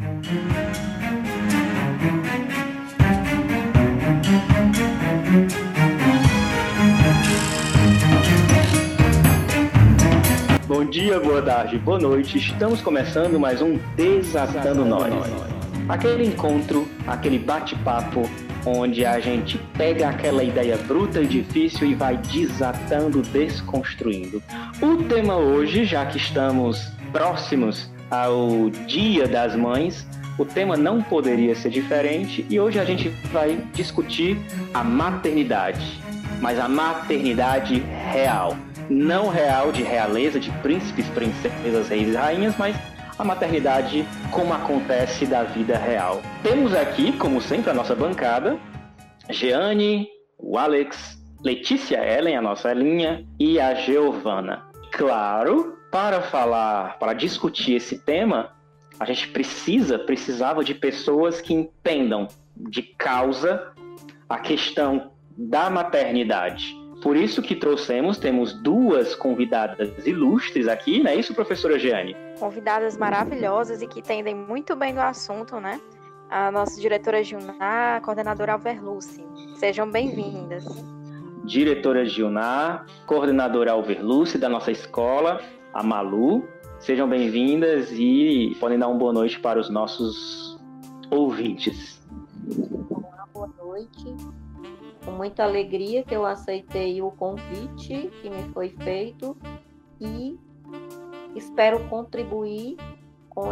Bom dia, boa tarde, boa noite. Estamos começando mais um Desatando Nós. Aquele encontro, aquele bate-papo onde a gente pega aquela ideia bruta e difícil e vai desatando, desconstruindo. O tema hoje, já que estamos próximos ao Dia das Mães, o tema não poderia ser diferente e hoje a gente vai discutir a maternidade, mas a maternidade real. Não real de realeza, de príncipes, princesas, reis e rainhas, mas a maternidade como acontece da vida real. Temos aqui, como sempre, a nossa bancada, Jeane, o Alex, Letícia Ellen, a nossa linha, e a Giovana. Claro, para falar, para discutir esse tema, a gente precisa, precisava de pessoas que entendam de causa a questão da maternidade. Por isso que trouxemos, temos duas convidadas ilustres aqui, não é isso, professora Jeane? Convidadas maravilhosas e que entendem muito bem do assunto, né? A nossa diretora Gilná, a coordenadora Alverluce. Sejam bem-vindas. Diretora Gilná, coordenadora Alverluce da nossa escola, a Malu. Sejam bem-vindas e podem dar uma boa noite para os nossos ouvintes. Olá, boa noite com muita alegria que eu aceitei o convite que me foi feito e espero contribuir com,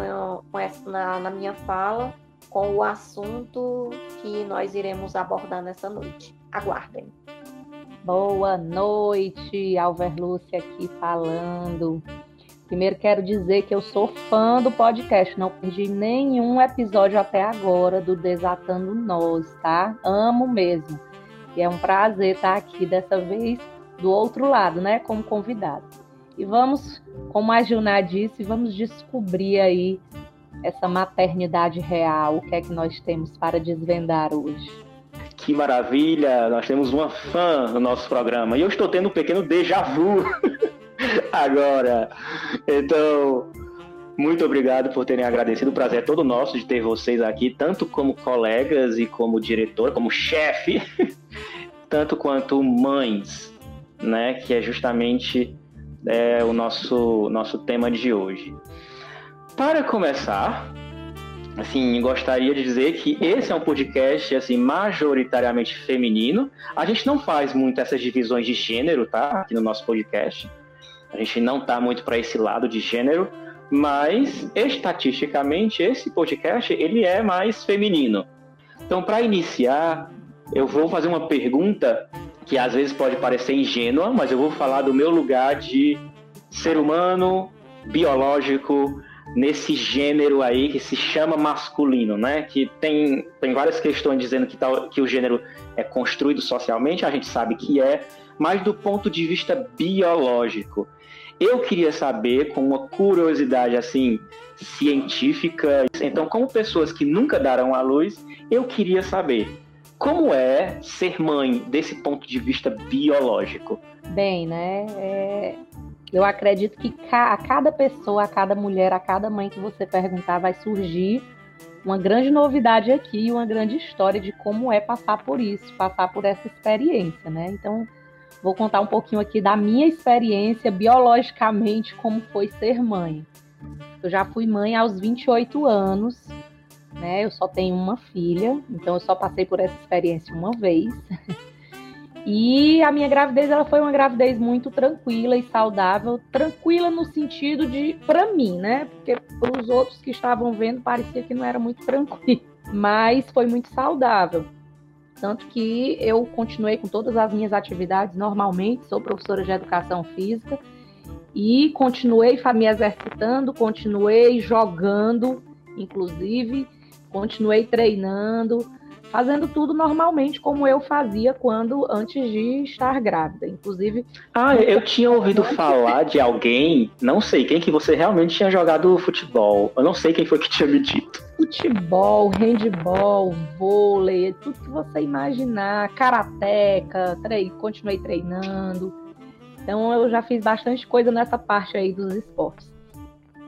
com essa, na, na minha fala com o assunto que nós iremos abordar nessa noite. Aguardem. Boa noite, Alverluce aqui falando. Primeiro quero dizer que eu sou fã do podcast, não perdi nenhum episódio até agora do Desatando Nós, tá? Amo mesmo. E é um prazer estar aqui dessa vez do outro lado, né, como convidado. E vamos, como a Gilna disse, vamos descobrir aí essa maternidade real, o que é que nós temos para desvendar hoje. Que maravilha! Nós temos uma fã no nosso programa e eu estou tendo um pequeno déjà vu agora. Então, muito obrigado por terem agradecido. O prazer é todo nosso de ter vocês aqui, tanto como colegas e como diretor, como chefe tanto quanto mães, né? Que é justamente é, o nosso, nosso tema de hoje. Para começar, assim, gostaria de dizer que esse é um podcast assim majoritariamente feminino. A gente não faz muito essas divisões de gênero, tá? Aqui no nosso podcast. A gente não tá muito para esse lado de gênero, mas estatisticamente esse podcast ele é mais feminino. Então, para iniciar, eu vou fazer uma pergunta que às vezes pode parecer ingênua, mas eu vou falar do meu lugar de ser humano, biológico, nesse gênero aí que se chama masculino, né? Que tem, tem várias questões dizendo que, tal, que o gênero é construído socialmente, a gente sabe que é, mas do ponto de vista biológico. Eu queria saber, com uma curiosidade assim científica, então, como pessoas que nunca darão à luz, eu queria saber como é ser mãe desse ponto de vista biológico? Bem, né? É... Eu acredito que a cada pessoa, a cada mulher, a cada mãe que você perguntar, vai surgir uma grande novidade aqui, uma grande história de como é passar por isso, passar por essa experiência, né? Então, vou contar um pouquinho aqui da minha experiência biologicamente, como foi ser mãe. Eu já fui mãe aos 28 anos, né? Eu só tenho uma filha, então eu só passei por essa experiência uma vez. E a minha gravidez ela foi uma gravidez muito tranquila e saudável, tranquila no sentido de para mim, né? Porque para os outros que estavam vendo parecia que não era muito tranquilo, mas foi muito saudável. Tanto que eu continuei com todas as minhas atividades normalmente, sou professora de educação física. E continuei me exercitando, continuei jogando, inclusive, continuei treinando, fazendo tudo normalmente como eu fazia quando antes de estar grávida, inclusive. Ah, eu tinha ouvido falar de alguém, não sei quem que você realmente tinha jogado futebol. Eu não sei quem foi que tinha me dito. Futebol, handball, vôlei, tudo que você imaginar, karateca, trei, continuei treinando. Então eu já fiz bastante coisa nessa parte aí dos esportes.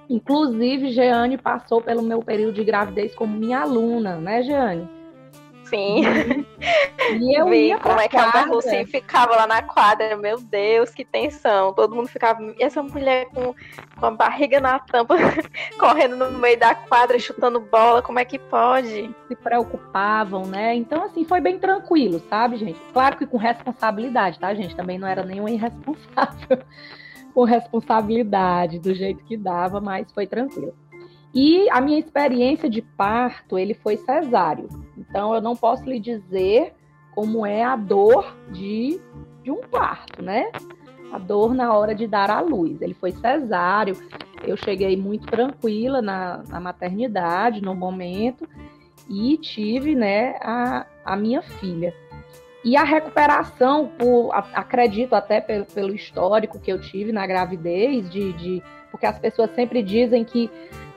Inclusive, Jeane passou pelo meu período de gravidez como minha aluna, né, Jeane? Sim. E eu pra como é que a. Berlucinha ficava lá na quadra. Meu Deus, que tensão. Todo mundo ficava. E essa mulher com, com a barriga na tampa, correndo no meio da quadra, chutando bola. Como é que pode? se preocupavam, né? Então, assim, foi bem tranquilo, sabe, gente? Claro que com responsabilidade, tá, gente? Também não era nenhum irresponsável. com responsabilidade, do jeito que dava, mas foi tranquilo. E a minha experiência de parto, ele foi cesáreo. Então, eu não posso lhe dizer como é a dor de, de um parto, né? A dor na hora de dar à luz. Ele foi cesáreo. Eu cheguei muito tranquila na, na maternidade, no momento, e tive, né, a, a minha filha. E a recuperação, por, acredito até pelo, pelo histórico que eu tive na gravidez, de, de- porque as pessoas sempre dizem que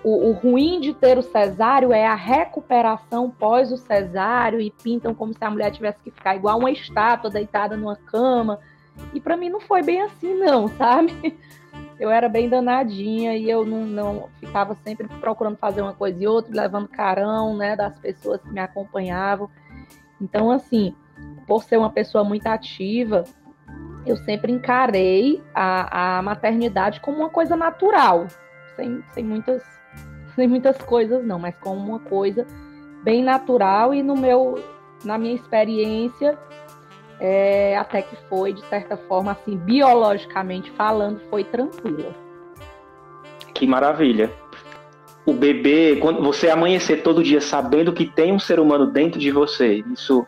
o, o ruim de ter o cesáreo é a recuperação pós o cesáreo e pintam como se a mulher tivesse que ficar igual uma estátua deitada numa cama. E para mim não foi bem assim, não, sabe? Eu era bem danadinha e eu não, não ficava sempre procurando fazer uma coisa e outra, levando carão, né, das pessoas que me acompanhavam. Então, assim, por ser uma pessoa muito ativa, eu sempre encarei a, a maternidade como uma coisa natural, sem, sem, muitas, sem muitas coisas não, mas como uma coisa bem natural e no meu, na minha experiência, é, até que foi, de certa forma, assim, biologicamente falando, foi tranquila. Que maravilha. O bebê, quando você amanhecer todo dia sabendo que tem um ser humano dentro de você, isso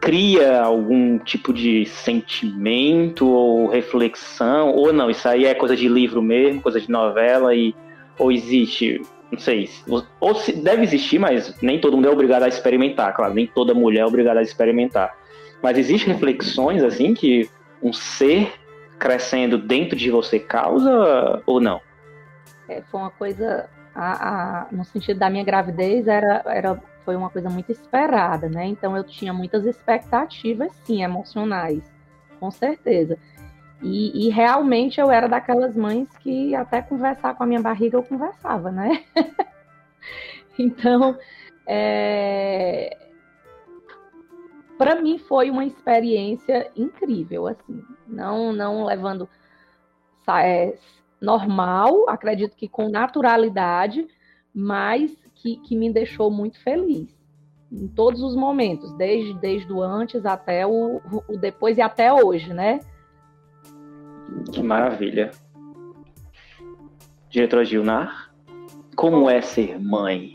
cria algum tipo de sentimento ou reflexão? Ou não, isso aí é coisa de livro mesmo, coisa de novela, e ou existe, não sei, ou se, deve existir, mas nem todo mundo é obrigado a experimentar, claro, nem toda mulher é obrigada a experimentar. Mas existem reflexões assim que um ser crescendo dentro de você causa ou não? É, foi uma coisa, a, a, no sentido da minha gravidez, era, era, foi uma coisa muito esperada, né? Então eu tinha muitas expectativas, sim, emocionais, com certeza. E, e realmente eu era daquelas mães que até conversar com a minha barriga eu conversava, né? então, é... para mim foi uma experiência incrível, assim, não, não levando é, normal, acredito que com naturalidade, mas que, que me deixou muito feliz em todos os momentos, desde, desde o antes até o, o depois e até hoje, né? Que maravilha. Diretora Gilnar, como é ser mãe?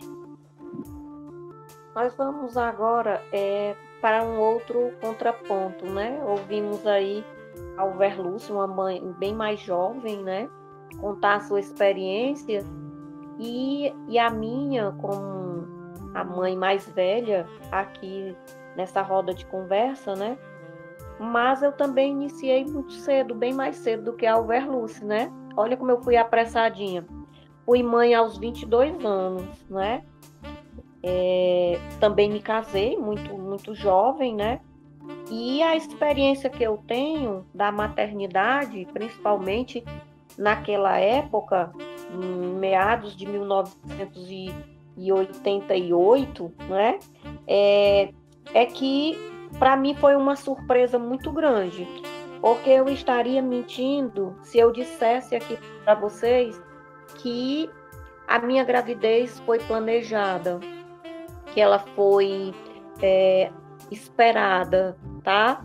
Nós vamos agora é, para um outro contraponto, né? Ouvimos aí a Alverlúcio, uma mãe bem mais jovem, né? Contar a sua experiência e, e a minha, como a mãe mais velha aqui nessa roda de conversa, né? Mas eu também iniciei muito cedo, bem mais cedo do que a Alverluce, né? Olha como eu fui apressadinha. Fui mãe aos 22 anos, né? É, também me casei muito, muito jovem, né? E a experiência que eu tenho da maternidade, principalmente naquela época, meados de 1988, né? É, é que para mim foi uma surpresa muito grande, porque eu estaria mentindo se eu dissesse aqui para vocês que a minha gravidez foi planejada, que ela foi é, esperada, tá?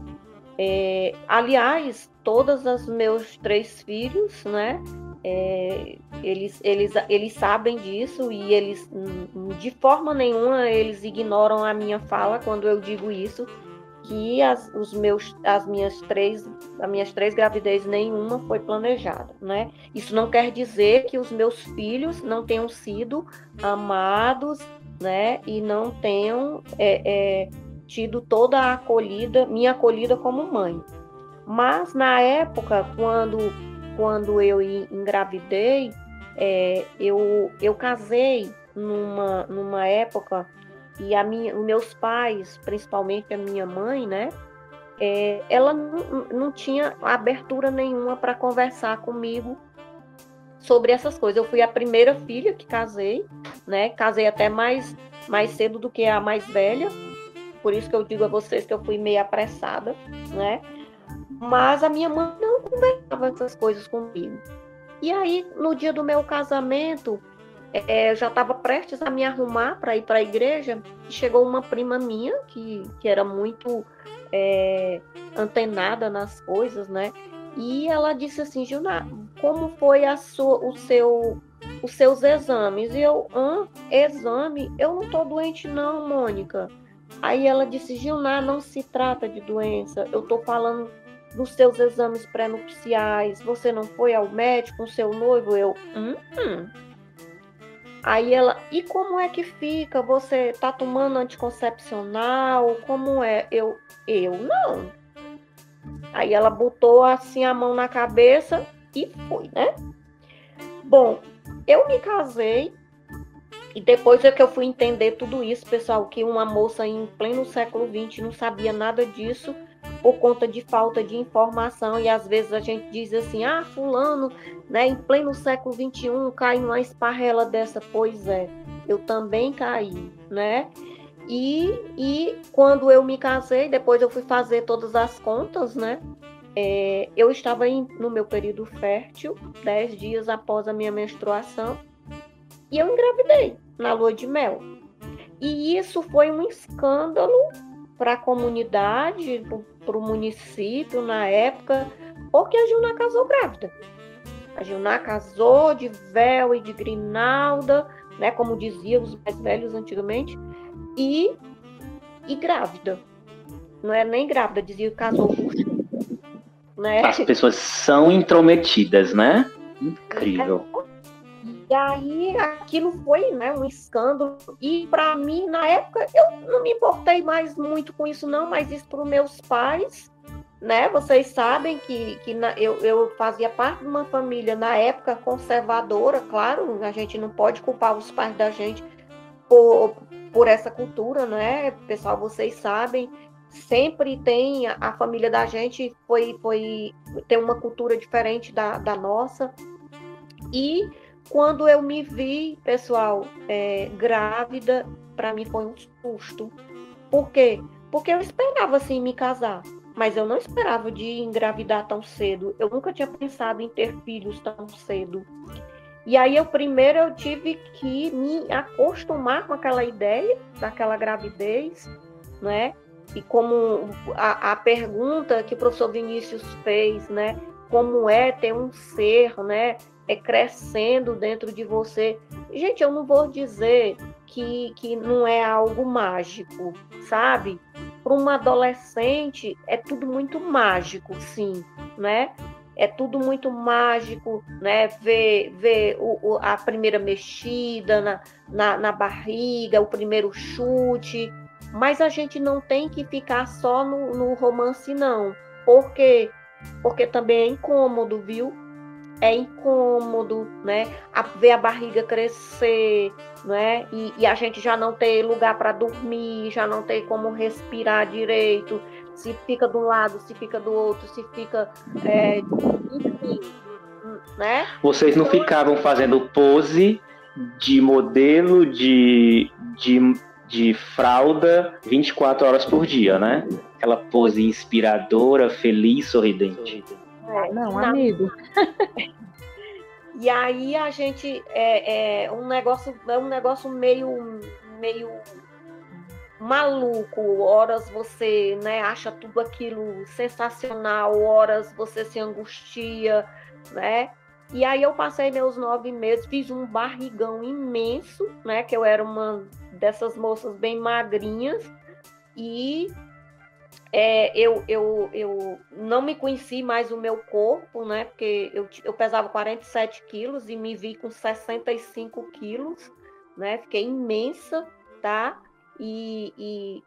É, aliás, todos os meus três filhos, né? É, eles, eles, eles sabem disso e eles, de forma nenhuma, eles ignoram a minha fala quando eu digo isso, que as, os meus, as minhas três, as minhas três gravidezes nenhuma foi planejada, né? Isso não quer dizer que os meus filhos não tenham sido amados, né? E não tenham é, é, tido toda a acolhida, minha acolhida como mãe. Mas na época, quando, quando eu engravidei, é, eu, eu casei numa, numa época e a minha, os meus pais, principalmente a minha mãe, né? É, ela não, não tinha abertura nenhuma para conversar comigo sobre essas coisas. Eu fui a primeira filha que casei, né? Casei até mais, mais cedo do que a mais velha. Por isso que eu digo a vocês que eu fui meio apressada, né? Mas a minha mãe não conversava essas coisas comigo. E aí, no dia do meu casamento, é, já estava prestes a me arrumar para ir para a igreja. E chegou uma prima minha que, que era muito é, antenada nas coisas, né? E ela disse assim, Gilna, como foi a sua, o seu, os seus exames? E eu, hã? Exame? Eu não tô doente não, Mônica. Aí ela disse, Gilna, não se trata de doença. Eu tô falando dos seus exames pré-nupciais. Você não foi ao médico com seu noivo? Eu, hum, hum. Aí ela, e como é que fica? Você tá tomando anticoncepcional? Como é? Eu, eu não. Aí ela botou assim a mão na cabeça e foi, né? Bom, eu me casei e depois é que eu fui entender tudo isso, pessoal, que uma moça em pleno século XX não sabia nada disso por conta de falta de informação e às vezes a gente diz assim, ah, fulano, né, em pleno século XXI cai numa esparrela dessa, pois é, eu também caí, né? E, e quando eu me casei, depois eu fui fazer todas as contas, né? É, eu estava em, no meu período fértil, dez dias após a minha menstruação, e eu engravidei na lua de mel. E isso foi um escândalo para a comunidade, para o município na época, porque a Gilna casou grávida. A Gilna casou de véu e de grinalda, né, como diziam os mais velhos antigamente, e, e grávida. Não era nem grávida, dizia que casou né? As pessoas são intrometidas, né? Incrível. E aí aquilo foi né, um escândalo. E para mim, na época, eu não me importei mais muito com isso, não, mas isso para os meus pais, né? Vocês sabem que, que na, eu, eu fazia parte de uma família na época conservadora, claro, a gente não pode culpar os pais da gente por, por essa cultura, né? Pessoal, vocês sabem, sempre tem a, a família da gente foi, foi tem uma cultura diferente da, da nossa. E quando eu me vi, pessoal, é, grávida, para mim foi um susto. Por quê? Porque eu esperava assim me casar, mas eu não esperava de engravidar tão cedo. Eu nunca tinha pensado em ter filhos tão cedo. E aí eu primeiro eu tive que me acostumar com aquela ideia daquela gravidez, né? E como a, a pergunta que o professor Vinícius fez, né? Como é ter um ser, né? É crescendo dentro de você. Gente, eu não vou dizer que, que não é algo mágico, sabe? Para uma adolescente é tudo muito mágico, sim, né? É tudo muito mágico, né? Ver, ver o, o, a primeira mexida na, na, na barriga, o primeiro chute. Mas a gente não tem que ficar só no, no romance, não. Por quê? Porque também é incômodo, viu? É incômodo, né? A, ver a barriga crescer, né? E, e a gente já não ter lugar para dormir, já não ter como respirar direito, se fica de um lado, se fica do outro, se fica, é, enfim, né? Vocês não ficavam fazendo pose de modelo de, de, de fralda 24 horas por dia, né? Aquela pose inspiradora, feliz, sorridente. É, não, amigo. e aí a gente é, é, um negócio é um negócio meio meio maluco. Horas você né, acha tudo aquilo sensacional, horas você se angustia, né? E aí eu passei meus nove meses, fiz um barrigão imenso, né? Que eu era uma dessas moças bem magrinhas e é, eu, eu, eu não me conheci mais o meu corpo, né? Porque eu, eu pesava 47 quilos e me vi com 65 quilos, né? Fiquei imensa, tá? E, e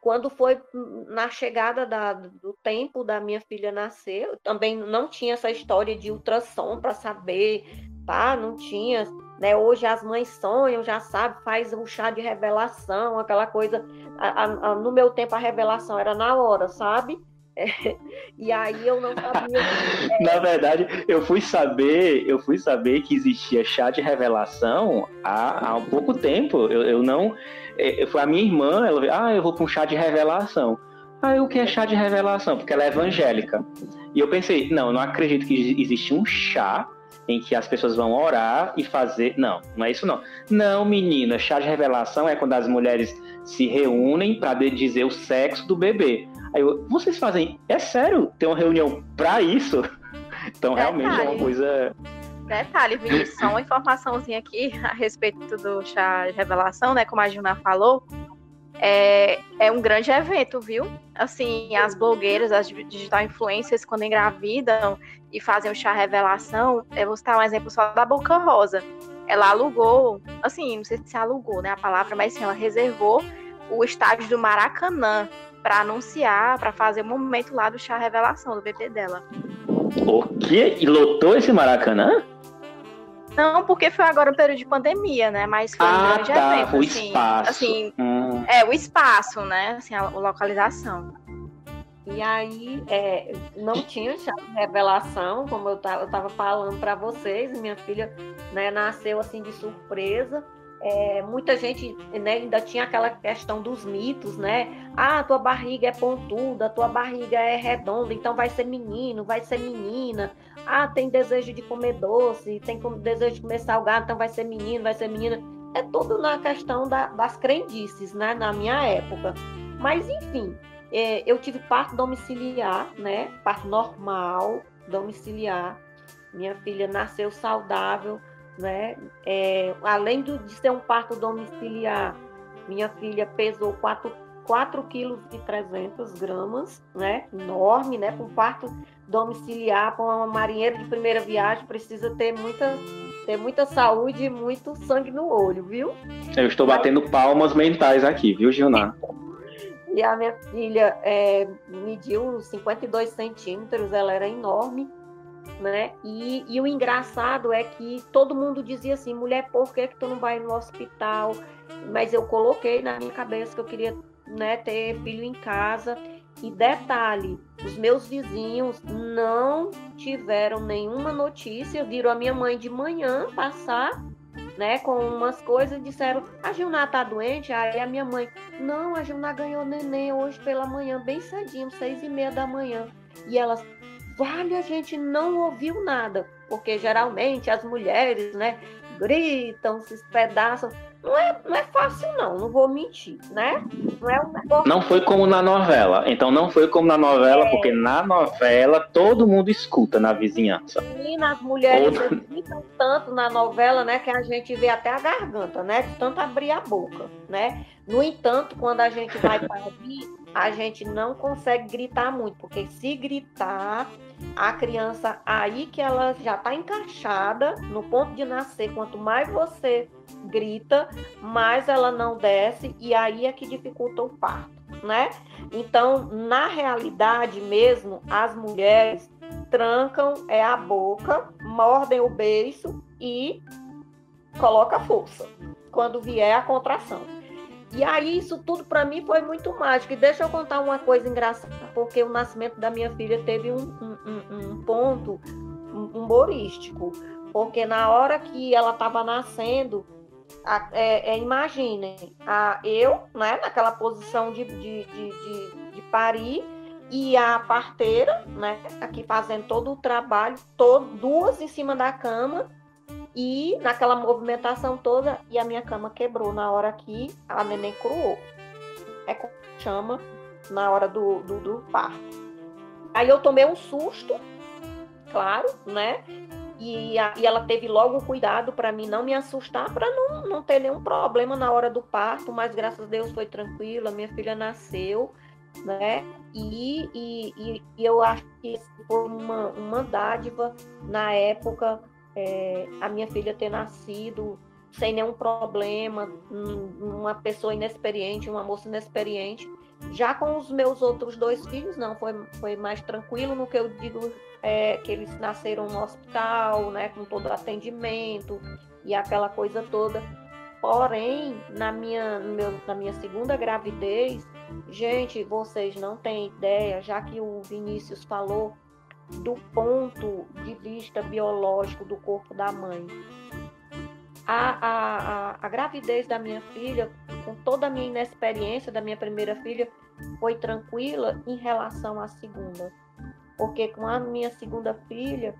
quando foi na chegada da, do tempo da minha filha nascer, eu também não tinha essa história de ultrassom para saber, tá? Não tinha né? Hoje as mães sonham, já sabe, faz um chá de revelação, aquela coisa. A, a, no meu tempo a revelação era na hora, sabe? É, e aí eu não sabia. Na verdade, eu fui saber, eu fui saber que existia chá de revelação há, há um pouco tempo. Eu, eu não. É, foi a minha irmã, ela veio, ah, eu vou para um chá de revelação. Ah, o que é chá de revelação? Porque ela é evangélica. E eu pensei, não, eu não acredito que existe um chá em que as pessoas vão orar e fazer. Não, não é isso não. Não, menina, chá de revelação é quando as mulheres se reúnem para dizer o sexo do bebê. Aí eu, vocês fazem, é sério, tem uma reunião para isso? Então realmente Detalhe. é uma coisa. Detalhe, Vinícius, só uma informaçãozinha aqui a respeito do chá de revelação, né? Como a Juna falou, é, é um grande evento, viu? Assim, as blogueiras, as digital influencers, quando engravidam e fazem o chá revelação, eu vou citar um exemplo só da Boca Rosa. Ela alugou, assim, não sei se alugou, né, a palavra, mas sim, ela reservou o estádio do Maracanã para anunciar, para fazer o momento lá do chá revelação do bebê dela. O quê? E lotou esse Maracanã? Não, porque foi agora o período de pandemia, né? Mas foi ah, um grande tá, evento. O assim, espaço. Assim, hum. É, o espaço, né? Assim, a localização. E aí, é, não tinha chá revelação, como eu estava falando para vocês. Minha filha né, nasceu assim de surpresa é, muita gente né, ainda tinha aquela questão dos mitos, né? Ah, tua barriga é pontuda, tua barriga é redonda, então vai ser menino, vai ser menina. Ah, tem desejo de comer doce, tem desejo de comer salgado, então vai ser menino, vai ser menina. É tudo na questão da, das crendices, né? Na minha época. Mas, enfim, é, eu tive parto domiciliar, né? Parto normal, domiciliar. Minha filha nasceu saudável né? É, além de ser um parto domiciliar, minha filha pesou 4, 4 quilos e 300 gramas, né? Enorme, né? Com parto domiciliar, com uma marinheira de primeira viagem, precisa ter muita, ter muita saúde e muito sangue no olho, viu? Eu estou batendo palmas mentais aqui, viu, Gilnar? E a minha filha é, mediu 52 centímetros, ela era enorme né? E, e, o engraçado é que todo mundo dizia assim, mulher, por que, que tu não vai no hospital? Mas eu coloquei na minha cabeça que eu queria né, ter filho em casa. E detalhe, os meus vizinhos não tiveram nenhuma notícia, viram a minha mãe de manhã passar, né, com umas coisas disseram, a Gilná tá doente? Aí a minha mãe, não, a Gilná ganhou neném hoje pela manhã, bem cedinho, seis e meia da manhã. E elas, Vale, a gente não ouviu nada, porque geralmente as mulheres, né, gritam, se espedaçam. Não é, não é fácil, não, não vou mentir, né? Não, é um negócio... não foi como na novela. Então não foi como na novela, é... porque na novela todo mundo escuta na vizinhança. E nas mulheres gritam tanto na novela, né, que a gente vê até a garganta, né? De tanto abrir a boca, né? No entanto, quando a gente vai para a gente não consegue gritar muito, porque se gritar, a criança aí que ela já está encaixada no ponto de nascer, quanto mais você grita, mais ela não desce e aí é que dificulta o parto, né? Então, na realidade mesmo, as mulheres trancam é a boca, mordem o beiço e coloca força quando vier a contração. E aí isso tudo para mim foi muito mágico. E deixa eu contar uma coisa engraçada, porque o nascimento da minha filha teve um, um, um ponto humorístico. Porque na hora que ela estava nascendo, a, é, é, imaginem, a, eu, né, naquela posição de, de, de, de, de parir, e a parteira, né, aqui fazendo todo o trabalho, todo, duas em cima da cama, e naquela movimentação toda, e a minha cama quebrou na hora que a neném cruou. É como chama na hora do, do, do parto. Aí eu tomei um susto, claro, né? E, a, e ela teve logo o cuidado para mim não me assustar, para não, não ter nenhum problema na hora do parto, mas graças a Deus foi tranquila, minha filha nasceu, né? E, e, e eu acho que foi uma, uma dádiva na época é, a minha filha ter nascido sem nenhum problema, uma pessoa inexperiente, uma moça inexperiente. Já com os meus outros dois filhos, não, foi, foi mais tranquilo no que eu digo é, que eles nasceram no hospital, né, com todo o atendimento e aquela coisa toda. Porém, na minha, meu, na minha segunda gravidez, Gente, vocês não têm ideia, já que o Vinícius falou do ponto de vista biológico do corpo da mãe. A, a, a, gravidez da minha filha, com toda a minha inexperiência da minha primeira filha, foi tranquila em relação à segunda. Porque com a minha segunda filha,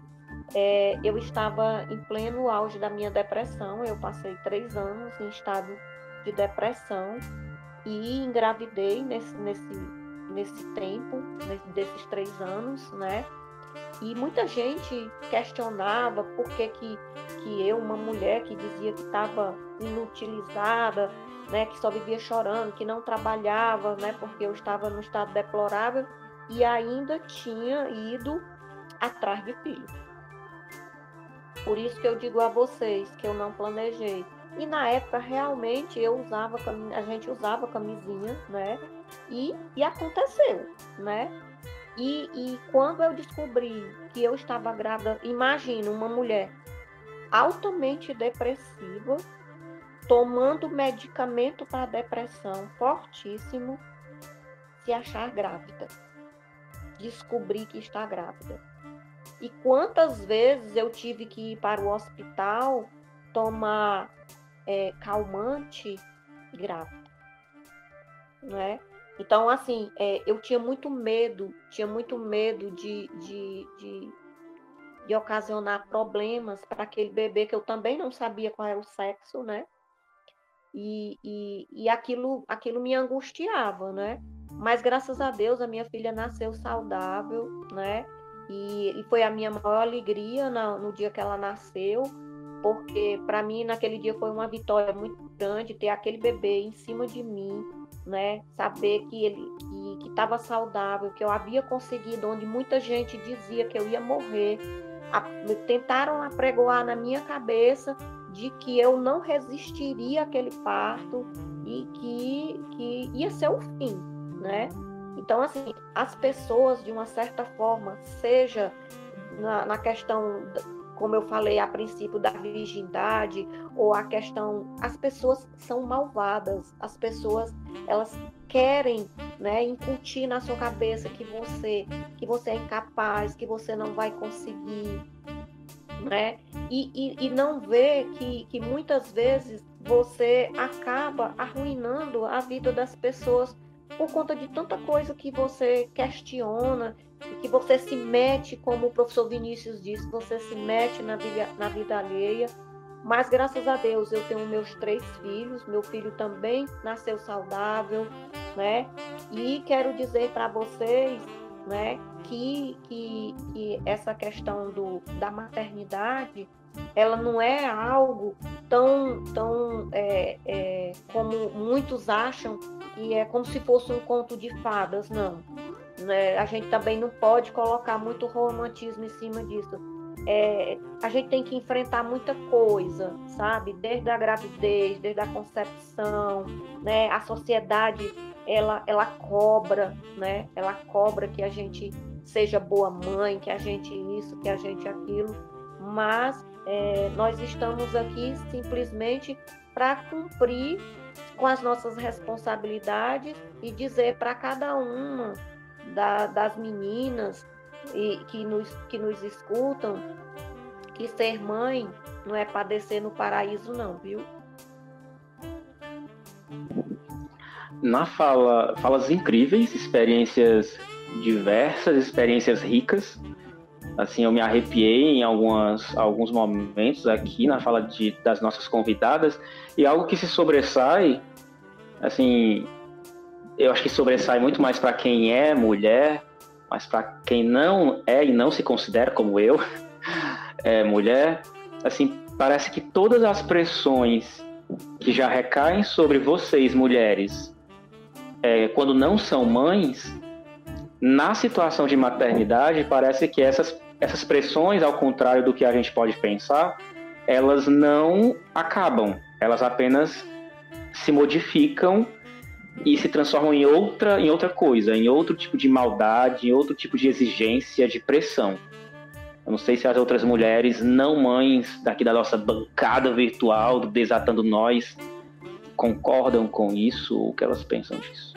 é, eu estava em pleno auge da minha depressão. Eu passei três anos em estado de depressão e engravidei nesse, nesse, nesse tempo, nesse, desses três anos, né? E muita gente questionava por que, que, que eu, uma mulher que dizia que estava inutilizada, né, que só vivia chorando, que não trabalhava, né, porque eu estava no estado deplorável e ainda tinha ido atrás de filho. Por isso que eu digo a vocês que eu não planejei. E na época realmente eu usava a gente usava camisinha, né? E, e aconteceu, né? E, e quando eu descobri que eu estava grávida, imagina uma mulher altamente depressiva, tomando medicamento para depressão fortíssimo, se achar grávida. Descobri que está grávida. E quantas vezes eu tive que ir para o hospital tomar é, calmante grávida, né? Então, assim, é, eu tinha muito medo, tinha muito medo de, de, de, de ocasionar problemas para aquele bebê que eu também não sabia qual era o sexo, né? E, e, e aquilo, aquilo me angustiava, né? Mas graças a Deus a minha filha nasceu saudável, né? E, e foi a minha maior alegria no, no dia que ela nasceu, porque para mim naquele dia foi uma vitória muito grande ter aquele bebê em cima de mim, né? Saber que ele que estava saudável, que eu havia conseguido onde muita gente dizia que eu ia morrer, a, tentaram apregoar na minha cabeça de que eu não resistiria àquele parto e que, que ia ser o fim, né? Então, assim, as pessoas, de uma certa forma, seja na, na questão como eu falei a princípio da virgindade ou a questão as pessoas são malvadas as pessoas elas querem né incutir na sua cabeça que você que você é incapaz que você não vai conseguir né? E, e, e não vê que, que muitas vezes você acaba arruinando a vida das pessoas por conta de tanta coisa que você questiona, que você se mete, como o professor Vinícius disse, você se mete na vida, na vida alheia. Mas graças a Deus eu tenho meus três filhos, meu filho também nasceu saudável, né? E quero dizer para vocês, né, que, que, que essa questão do, da maternidade ela não é algo tão, tão é, é, como muitos acham que é como se fosse um conto de fadas, não. Né? A gente também não pode colocar muito romantismo em cima disso. É, a gente tem que enfrentar muita coisa, sabe? Desde a gravidez, desde a concepção, né? A sociedade, ela, ela cobra, né? Ela cobra que a gente seja boa mãe, que a gente isso, que a gente aquilo, mas é, nós estamos aqui simplesmente para cumprir com as nossas responsabilidades e dizer para cada uma da, das meninas e, que, nos, que nos escutam que ser mãe não é padecer no paraíso, não, viu? Na fala, falas incríveis, experiências diversas, experiências ricas. Assim, eu me arrepiei em algumas, alguns momentos aqui na fala de, das nossas convidadas. E algo que se sobressai, assim, eu acho que sobressai muito mais para quem é mulher, mas para quem não é e não se considera como eu, é mulher, assim, parece que todas as pressões que já recaem sobre vocês, mulheres, é, quando não são mães, na situação de maternidade, parece que essas, essas pressões, ao contrário do que a gente pode pensar, elas não acabam, elas apenas se modificam e se transformam em outra, em outra coisa, em outro tipo de maldade, em outro tipo de exigência, de pressão. Eu não sei se as outras mulheres não mães daqui da nossa bancada virtual do Desatando Nós concordam com isso ou o que elas pensam disso.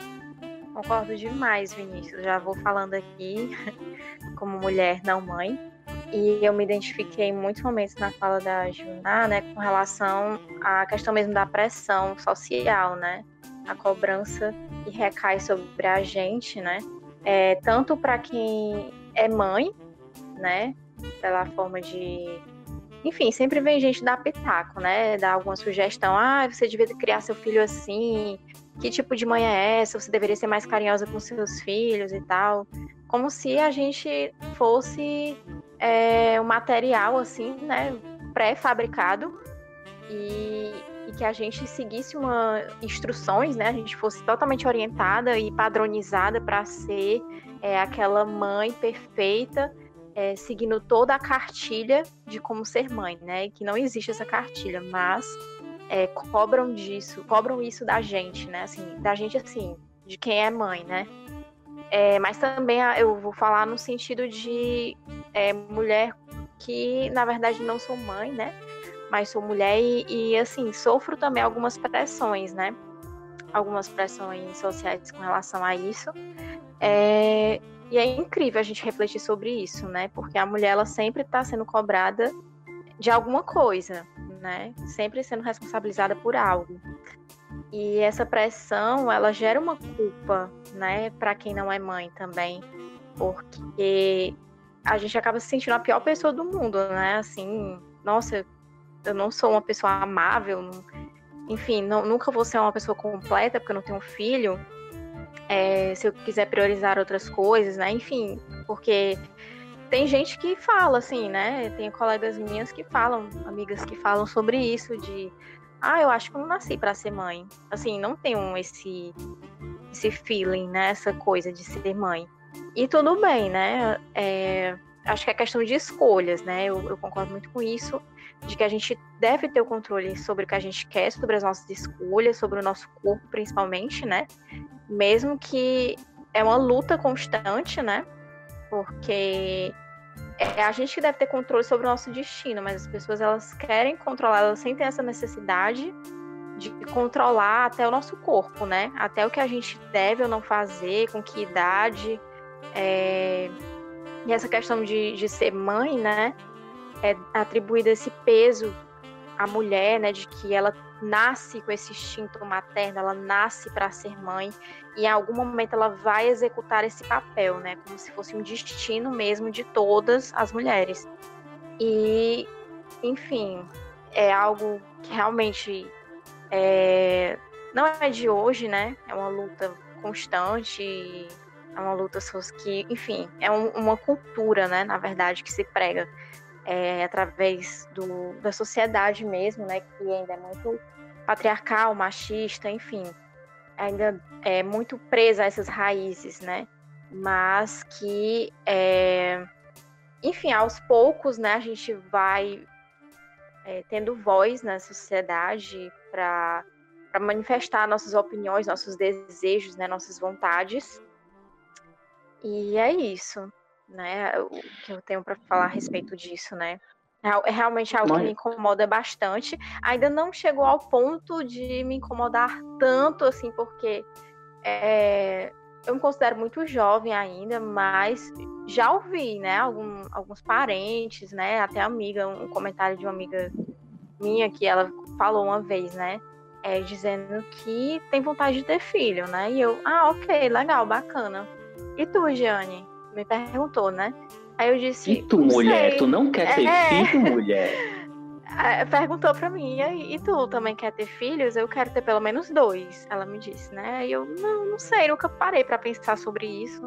Concordo demais, Vinícius. Já vou falando aqui como mulher, não mãe. E eu me identifiquei em muitos momentos na fala da Juná, né, com relação à questão mesmo da pressão social, né? A cobrança que recai sobre a gente, né? É, tanto para quem é mãe, né? Pela forma de. Enfim, sempre vem gente dar pitaco, né? Dar alguma sugestão. Ah, você devia criar seu filho assim. Que tipo de mãe é essa? Você deveria ser mais carinhosa com seus filhos e tal. Como se a gente fosse é, um material assim, né, pré-fabricado e, e, que a gente seguisse uma instruções, né, a gente fosse totalmente orientada e padronizada para ser é, aquela mãe perfeita, é, seguindo toda a cartilha de como ser mãe, né, que não existe essa cartilha, mas é, cobram disso, cobram isso da gente, né, assim, da gente assim, de quem é mãe, né. É, mas também eu vou falar no sentido de é, mulher que, na verdade, não sou mãe, né? Mas sou mulher e, e, assim, sofro também algumas pressões, né? Algumas pressões sociais com relação a isso. É, e é incrível a gente refletir sobre isso, né? Porque a mulher, ela sempre está sendo cobrada de alguma coisa, né? Sempre sendo responsabilizada por algo. E essa pressão, ela gera uma culpa, né, para quem não é mãe também, porque a gente acaba se sentindo a pior pessoa do mundo, né? Assim, nossa, eu não sou uma pessoa amável, enfim, não, nunca vou ser uma pessoa completa porque eu não tenho filho. É, se eu quiser priorizar outras coisas, né? Enfim, porque tem gente que fala assim, né? Tem colegas minhas que falam, amigas que falam sobre isso de ah, eu acho que eu não nasci para ser mãe. Assim, não tenho esse esse feeling, né? Essa coisa de ser mãe. E tudo bem, né? É, acho que é questão de escolhas, né? Eu, eu, concordo muito com isso, de que a gente deve ter o controle sobre o que a gente quer, sobre as nossas escolhas, sobre o nosso corpo, principalmente, né? Mesmo que é uma luta constante, né? Porque é a gente que deve ter controle sobre o nosso destino, mas as pessoas elas querem controlar, elas sentem essa necessidade de controlar até o nosso corpo, né? Até o que a gente deve ou não fazer, com que idade. É... E essa questão de, de ser mãe, né? É atribuída esse peso à mulher, né? De que ela nasce com esse instinto materno, ela nasce para ser mãe e em algum momento ela vai executar esse papel, né? Como se fosse um destino mesmo de todas as mulheres. E, enfim, é algo que realmente é, não é de hoje, né? É uma luta constante, é uma luta que, enfim, é um, uma cultura, né? Na verdade, que se prega é, através do, da sociedade mesmo, né? Que ainda é muito patriarcal, machista, enfim, ainda é muito presa a essas raízes, né? Mas que, é, enfim, aos poucos, né? A gente vai é, tendo voz na sociedade para manifestar nossas opiniões, nossos desejos, né, nossas vontades. E é isso, né, o que eu tenho para falar a respeito disso, né. É, é realmente algo que me incomoda bastante. Ainda não chegou ao ponto de me incomodar tanto, assim, porque é, eu me considero muito jovem ainda, mas já ouvi, né, algum, alguns parentes, né, até amiga, um comentário de uma amiga minha que ela falou uma vez, né, é, dizendo que tem vontade de ter filho, né, e eu, ah, ok, legal, bacana. E tu, Giane? Me perguntou, né? Aí eu disse. E tu, mulher? Sei. Tu não quer ter é... filho, mulher? Perguntou pra mim, e tu também quer ter filhos? Eu quero ter pelo menos dois, ela me disse, né? E eu, não, não sei, nunca parei para pensar sobre isso.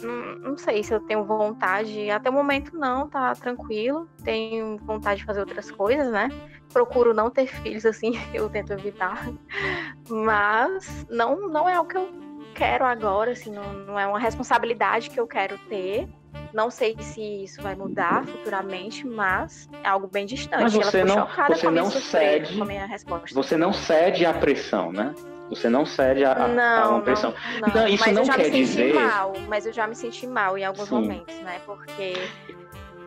Não, não, sei se eu tenho vontade. Até o momento não, tá tranquilo. Tenho vontade de fazer outras coisas, né? Procuro não ter filhos assim, eu tento evitar. Mas não, não é algo que eu quero agora, assim, não, não é uma responsabilidade que eu quero ter. Não sei se isso vai mudar futuramente, mas é algo bem distante. Mas você não, você não cede. Você não cede à pressão, né? Você não cede a, não, a uma pressão. Não, não. não isso mas não eu já quer me senti dizer. Mal, mas eu já me senti mal em alguns Sim. momentos, né? Porque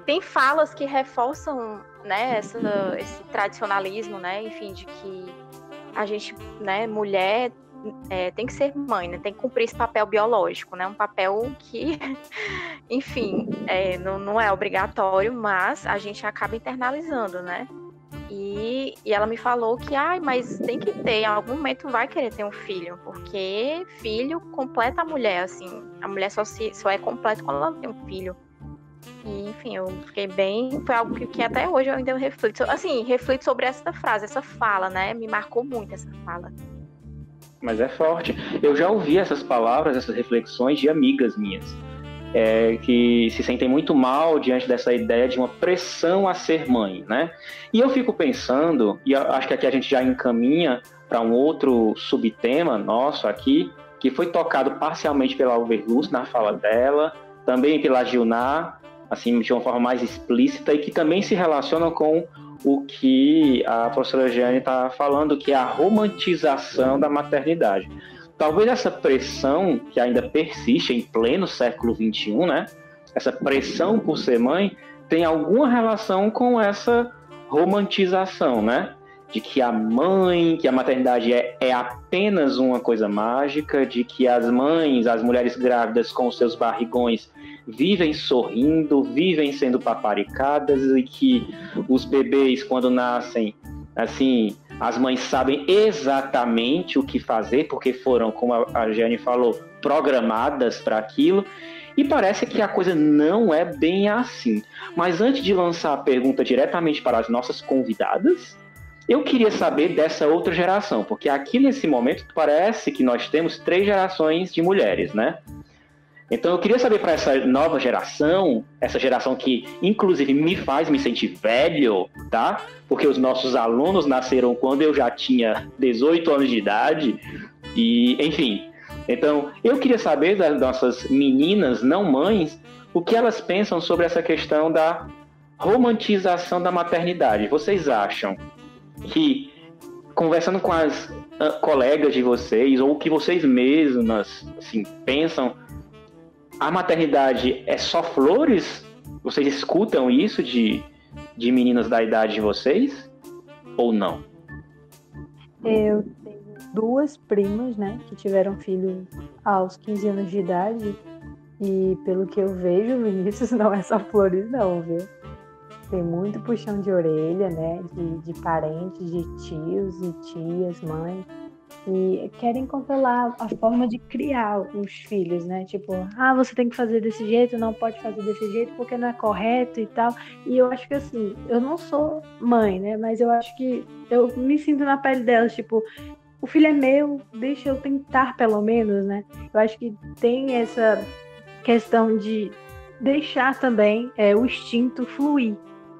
tem falas que reforçam, né, essa, esse tradicionalismo, né? Enfim, de que a gente, né, mulher é, tem que ser mãe, né? Tem que cumprir esse papel biológico, né? Um papel que, enfim, é, não, não é obrigatório, mas a gente acaba internalizando, né? E, e ela me falou que, ai, mas tem que ter, em algum momento vai querer ter um filho, porque filho completa a mulher, assim. A mulher só, se, só é completa quando ela tem um filho. E, enfim, eu fiquei bem. Foi algo que, que, até hoje eu ainda reflito. Assim, reflito sobre essa frase, essa fala, né? Me marcou muito essa fala. Mas é forte. Eu já ouvi essas palavras, essas reflexões de amigas minhas. É, que se sentem muito mal diante dessa ideia de uma pressão a ser mãe, né? E eu fico pensando, e acho que aqui a gente já encaminha para um outro subtema nosso aqui, que foi tocado parcialmente pela Alverluz na fala dela, também pela Gilnar, assim, de uma forma mais explícita e que também se relaciona com o que a professora Jeane está falando, que é a romantização da maternidade. Talvez essa pressão que ainda persiste em pleno século XXI, né? Essa pressão por ser mãe tem alguma relação com essa romantização, né? De que a mãe, que a maternidade é, é apenas uma coisa mágica, de que as mães, as mulheres grávidas com seus barrigões vivem sorrindo, vivem sendo paparicadas e que os bebês, quando nascem, assim, as mães sabem exatamente o que fazer, porque foram, como a Jane falou, programadas para aquilo. E parece que a coisa não é bem assim. Mas antes de lançar a pergunta diretamente para as nossas convidadas, eu queria saber dessa outra geração, porque aqui nesse momento parece que nós temos três gerações de mulheres, né? Então eu queria saber para essa nova geração, essa geração que inclusive me faz me sentir velho, tá? Porque os nossos alunos nasceram quando eu já tinha 18 anos de idade e, enfim. Então, eu queria saber das nossas meninas não mães o que elas pensam sobre essa questão da romantização da maternidade. Vocês acham que conversando com as uh, colegas de vocês ou que vocês mesmas assim pensam a maternidade é só flores? Vocês escutam isso de, de meninas da idade de vocês? Ou não? Eu tenho duas primas, né, que tiveram filho aos 15 anos de idade. E pelo que eu vejo, Vinícius, não é só flores, não, viu? Tem muito puxão de orelha, né, de, de parentes, de tios e tias, mães e querem controlar a forma de criar os filhos, né? Tipo, ah, você tem que fazer desse jeito, não pode fazer desse jeito porque não é correto e tal. E eu acho que assim, eu não sou mãe, né? Mas eu acho que eu me sinto na pele delas, tipo, o filho é meu, deixa eu tentar pelo menos, né? Eu acho que tem essa questão de deixar também é, o instinto fluir.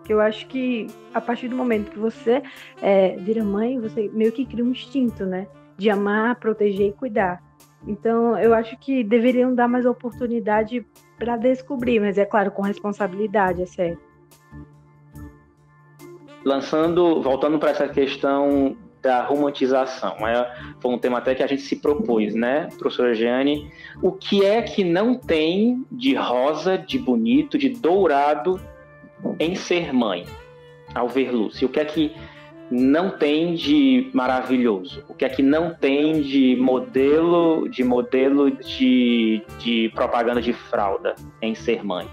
Eu acho que a partir do momento que você é, vira mãe, você meio que cria um instinto, né? de amar, proteger e cuidar. Então, eu acho que deveriam dar mais oportunidade para descobrir, mas é claro, com responsabilidade, é certo. Lançando, voltando para essa questão da romantização, é, foi um tema até que a gente se propôs, né, professora Jeane? O que é que não tem de rosa, de bonito, de dourado em ser mãe, ao ver Lúcia? O que é que não tem de maravilhoso? O que é que não tem de modelo de modelo de, de propaganda de fralda em ser mãe?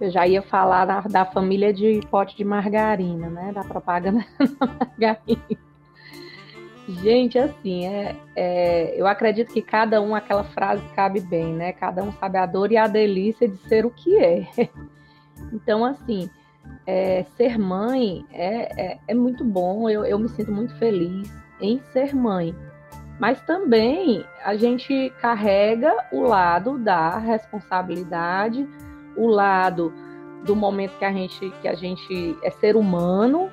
Eu já ia falar da, da família de pote de margarina, né? Da propaganda da margarina. Gente, assim, é, é, eu acredito que cada um, aquela frase cabe bem, né? Cada um sabe a dor e a delícia de ser o que é. Então, assim, é, ser mãe é, é, é muito bom, eu, eu me sinto muito feliz em ser mãe. Mas também a gente carrega o lado da responsabilidade, o lado do momento que a gente, que a gente é ser humano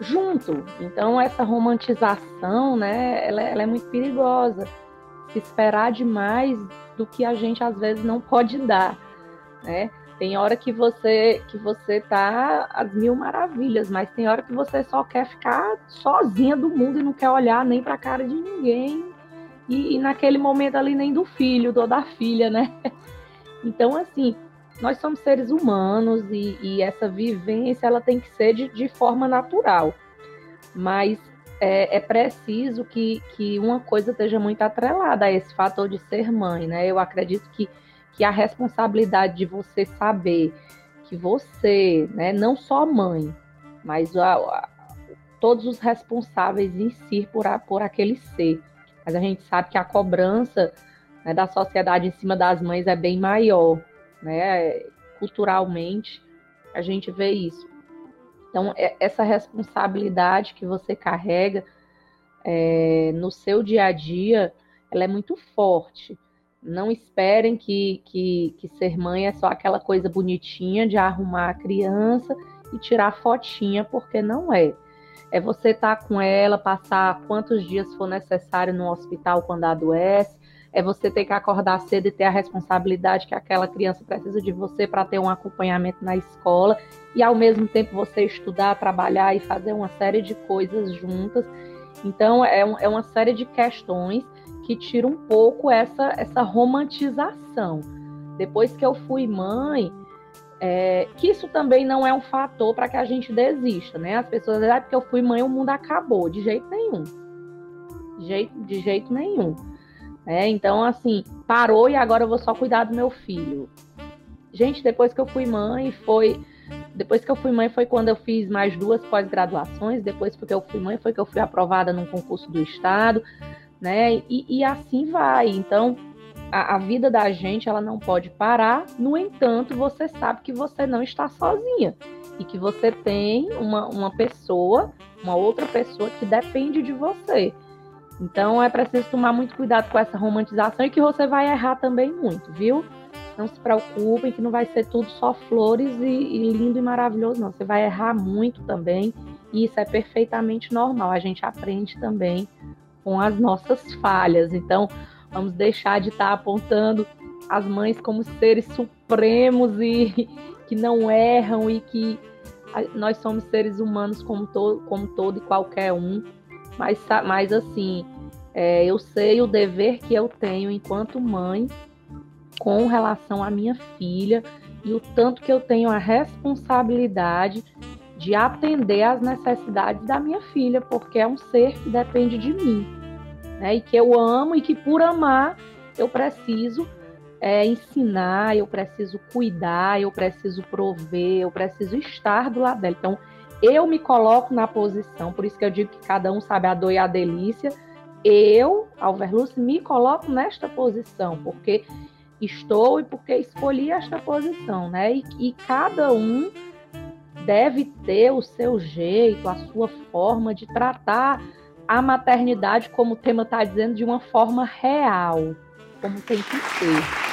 junto. Então essa romantização, né, ela, ela é muito perigosa. Se esperar demais do que a gente às vezes não pode dar, né? Tem hora que você que você tá às mil maravilhas, mas tem hora que você só quer ficar sozinha do mundo e não quer olhar nem para a cara de ninguém. E, e, naquele momento ali nem do filho, ou da filha, né? Então, assim, nós somos seres humanos e, e essa vivência ela tem que ser de, de forma natural. Mas é, é, preciso que, que uma coisa esteja muito atrelada a esse fator de ser mãe, né? Eu acredito que, que a responsabilidade de você saber que você, né, não só mãe, mas a, a, todos os responsáveis em si por, a, por aquele ser. Mas a gente sabe que a cobrança né, da sociedade em cima das mães é bem maior, né? Culturalmente, a gente vê isso. Então, é, essa responsabilidade que você carrega é, no seu dia a dia, ela é muito forte. Não esperem que, que, que ser mãe é só aquela coisa bonitinha de arrumar a criança e tirar fotinha, porque não é. É você estar tá com ela, passar quantos dias for necessário no hospital quando adoece, é você ter que acordar cedo e ter a responsabilidade que aquela criança precisa de você para ter um acompanhamento na escola e ao mesmo tempo você estudar, trabalhar e fazer uma série de coisas juntas. Então é, um, é uma série de questões que tira um pouco essa, essa romantização. Depois que eu fui mãe, é, que isso também não é um fator para que a gente desista, né? As pessoas dizem, ah, porque eu fui mãe, o mundo acabou. De jeito nenhum. De jeito, de jeito nenhum. É, então, assim, parou e agora eu vou só cuidar do meu filho. Gente, depois que eu fui mãe, foi. Depois que eu fui mãe foi quando eu fiz mais duas pós-graduações. Depois que eu fui mãe foi que eu fui aprovada num concurso do Estado, né? E, e assim vai. Então, a, a, vida da gente ela não pode parar. No entanto, você sabe que você não está sozinha e que você tem uma, uma pessoa, uma outra pessoa que depende de você. Então é preciso tomar muito cuidado com essa romantização e que você vai errar também muito, viu? Não se preocupem que não vai ser tudo só flores e, e lindo e maravilhoso, não. Você vai errar muito também e isso é perfeitamente normal. A gente aprende também com as nossas falhas. Então vamos deixar de estar apontando as mães como seres supremos e que não erram e que nós somos seres humanos como, to como todo e qualquer um mas, mas assim, é, eu sei o dever que eu tenho enquanto mãe com relação à minha filha e o tanto que eu tenho a responsabilidade de atender às necessidades da minha filha, porque é um ser que depende de mim, né? E que eu amo e que por amar eu preciso é, ensinar, eu preciso cuidar, eu preciso prover, eu preciso estar do lado dela. Então, eu me coloco na posição, por isso que eu digo que cada um sabe a dor e a delícia. Eu, Alverluce, me coloco nesta posição, porque estou e porque escolhi esta posição, né? E, e cada um deve ter o seu jeito, a sua forma de tratar a maternidade, como o tema está dizendo, de uma forma real, como tem que ser.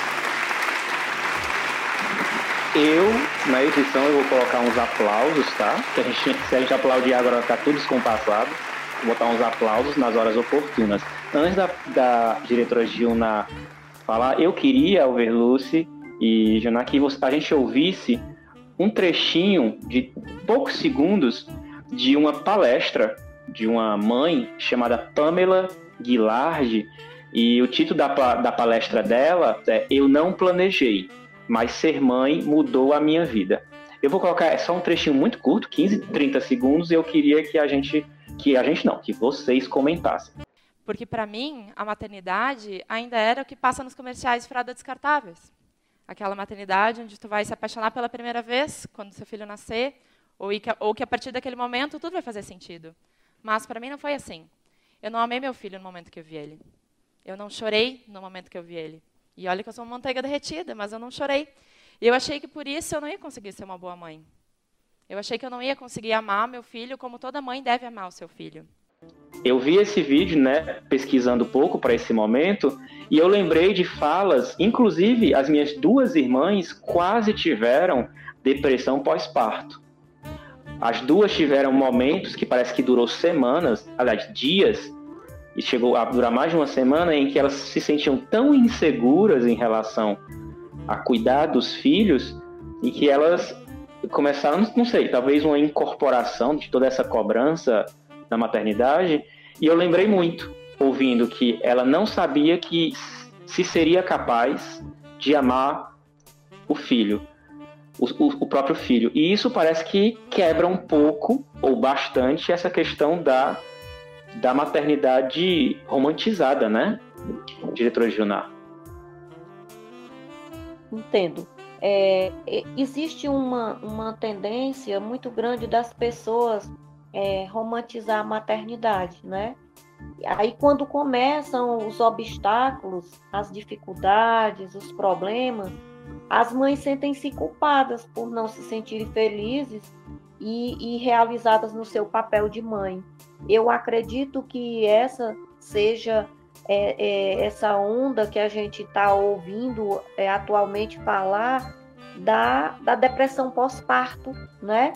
Eu, na edição, eu vou colocar uns aplausos, tá? A gente, se a gente aplaudir agora vai ficar tudo descompassado. Vou botar uns aplausos nas horas oportunas. Antes da, da diretora Gilna falar, eu queria, Overluce e Jana, que a gente ouvisse um trechinho de poucos segundos de uma palestra de uma mãe chamada Pamela Guilard. E o título da, da palestra dela é Eu Não Planejei mas ser mãe mudou a minha vida. Eu vou colocar é só um trechinho muito curto, 15, 30 segundos, e eu queria que a gente, que a gente não, que vocês comentassem. Porque para mim, a maternidade ainda era o que passa nos comerciais de fralda descartáveis. Aquela maternidade onde tu vai se apaixonar pela primeira vez, quando seu filho nascer, ou que, ou que a partir daquele momento tudo vai fazer sentido. Mas para mim não foi assim. Eu não amei meu filho no momento que eu vi ele. Eu não chorei no momento que eu vi ele. E olha que eu sou uma manteiga derretida, mas eu não chorei. E eu achei que por isso eu não ia conseguir ser uma boa mãe. Eu achei que eu não ia conseguir amar meu filho como toda mãe deve amar o seu filho. Eu vi esse vídeo, né, pesquisando pouco para esse momento, e eu lembrei de falas, inclusive as minhas duas irmãs quase tiveram depressão pós-parto. As duas tiveram momentos que parece que durou semanas, aliás, dias, e chegou a durar mais de uma semana em que elas se sentiam tão inseguras em relação a cuidar dos filhos e que elas começaram, não sei, talvez uma incorporação de toda essa cobrança da maternidade. E eu lembrei muito, ouvindo que ela não sabia que se seria capaz de amar o filho, o, o, o próprio filho. E isso parece que quebra um pouco ou bastante essa questão da da maternidade romantizada, né, diretora Junar? Entendo. É, existe uma, uma tendência muito grande das pessoas é, romantizar a maternidade, né? Aí, quando começam os obstáculos, as dificuldades, os problemas, as mães sentem-se culpadas por não se sentirem felizes e, e, realizadas no seu papel de mãe. Eu acredito que essa seja é, é, essa onda que a gente está ouvindo é, atualmente falar da, da depressão pós-parto, né?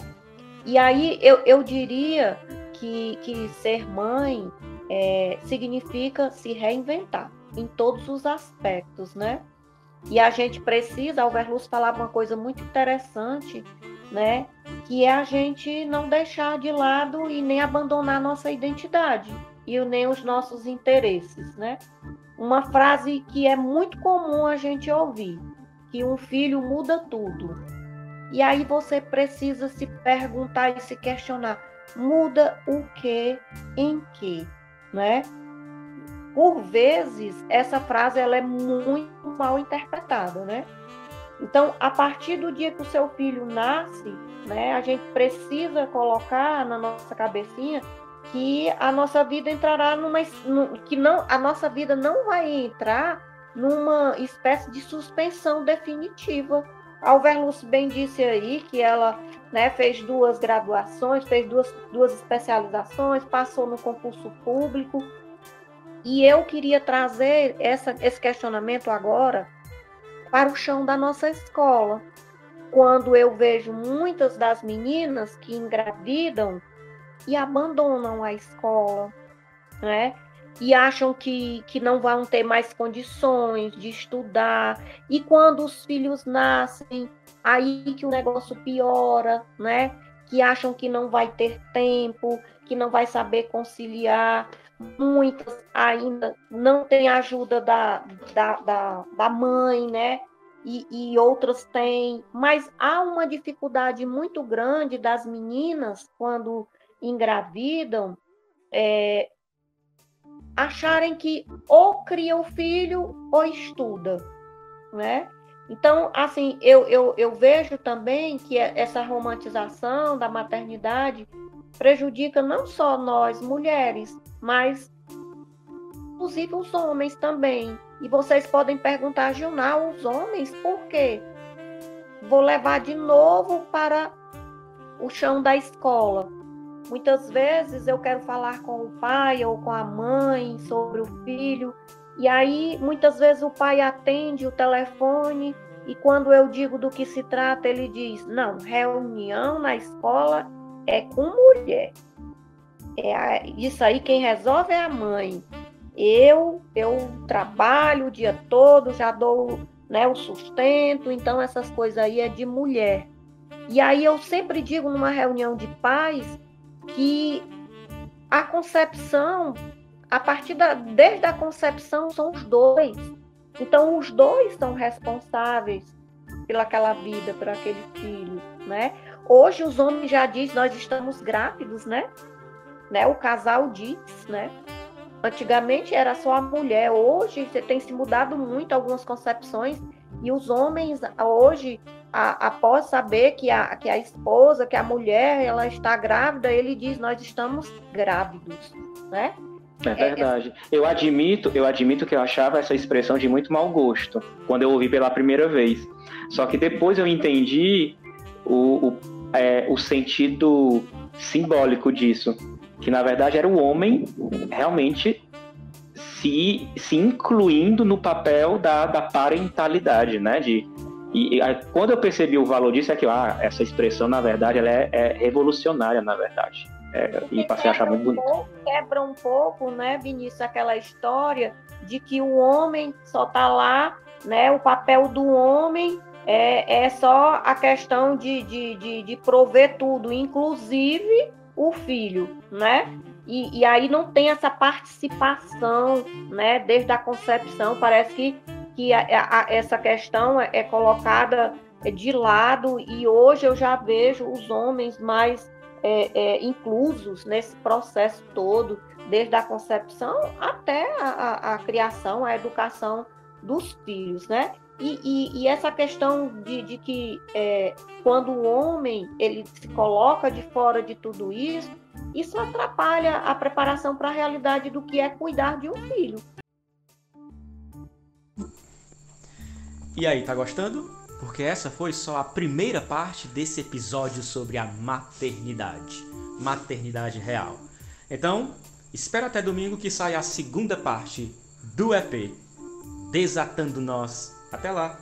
E aí eu, eu diria que, que ser mãe é, significa se reinventar em todos os aspectos, né? E a gente precisa, Alverluz falava uma coisa muito interessante, né? Que é a gente não deixar de lado e nem abandonar nossa identidade e nem os nossos interesses, né? Uma frase que é muito comum a gente ouvir, que um filho muda tudo. E aí você precisa se perguntar e se questionar, muda o que em que, né? Por vezes essa frase ela é muito mal interpretada, né? Então, a partir do dia que o seu filho nasce, né, a gente precisa colocar na nossa cabecinha que a nossa vida entrará numa que não a nossa vida não vai entrar numa espécie de suspensão definitiva. A Alverlus bem disse aí que ela né, fez duas graduações, fez duas, duas especializações, passou no concurso público. E eu queria trazer essa, esse questionamento agora para o chão da nossa escola. Quando eu vejo muitas das meninas que engravidam e abandonam a escola, né? E acham que, que não vão ter mais condições de estudar. E quando os filhos nascem, aí que o negócio piora, né? Que acham que não vai ter tempo, que não vai saber conciliar. Muitas ainda não têm ajuda da, da, da, da mãe, né? E, e, outras têm, mas há uma dificuldade muito grande das meninas quando engravidam é, acharem que ou cria o filho ou estuda, né? Então, assim, eu, eu, eu vejo também que essa romantização da maternidade prejudica não só nós mulheres, mas inclusive os homens também. E vocês podem perguntar, Gilnal, os homens, por quê? Vou levar de novo para o chão da escola. Muitas vezes eu quero falar com o pai ou com a mãe sobre o filho, e aí muitas vezes o pai atende o telefone e quando eu digo do que se trata, ele diz: "Não, reunião na escola é com mulher. É isso aí quem resolve é a mãe. Eu eu trabalho o dia todo, já dou né, o sustento, então essas coisas aí é de mulher. E aí eu sempre digo numa reunião de pais que a concepção, a partir da desde a concepção são os dois. Então os dois são responsáveis pelaquela vida, por aquele filho, né? Hoje os homens já dizem nós estamos grávidos, né? né? O casal diz, né? Antigamente era só a mulher, hoje tem se mudado muito algumas concepções e os homens hoje a, após saber que a, que a esposa, que a mulher, ela está grávida, ele diz: Nós estamos grávidos, né? É verdade. Eu admito, eu admito que eu achava essa expressão de muito mau gosto quando eu ouvi pela primeira vez. Só que depois eu entendi o, o, é, o sentido simbólico disso, que na verdade era o homem realmente se, se incluindo no papel da, da parentalidade, né? De e, e quando eu percebi o valor disso, é que ah, essa expressão, na verdade, ela é, é revolucionária, na verdade. É, e passei a achar muito bonito. Um quebra um pouco, né, Vinícius, aquela história de que o homem só está lá, né? O papel do homem é, é só a questão de, de, de, de prover tudo, inclusive o filho, né? E, e, aí não tem essa participação, né? Desde a concepção, parece que que a, a, essa questão é, é colocada de lado e hoje eu já vejo os homens mais é, é, inclusos nesse processo todo, desde a concepção até a, a, a criação, a educação dos filhos, né? E, e, e essa questão de, de que é, quando o homem ele se coloca de fora de tudo isso, isso atrapalha a preparação para a realidade do que é cuidar de um filho. E aí, tá gostando? Porque essa foi só a primeira parte desse episódio sobre a maternidade, maternidade real. Então, espero até domingo que saia a segunda parte do EP Desatando Nós. Até lá!